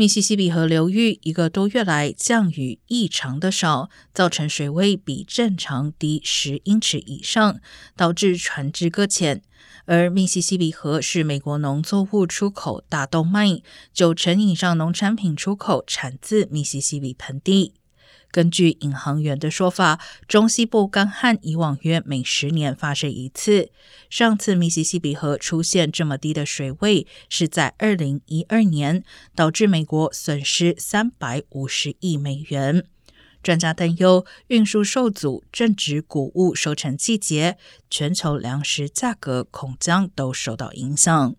密西西比河流域一个多月来降雨异常的少，造成水位比正常低十英尺以上，导致船只搁浅。而密西西比河是美国农作物出口大动脉，九成以上农产品出口产自密西西比盆地。根据引航员的说法，中西部干旱以往约每十年发生一次。上次密西西比河出现这么低的水位是在二零一二年，导致美国损失三百五十亿美元。专家担忧运输受阻，正值谷物收成季节，全球粮食价格恐将都受到影响。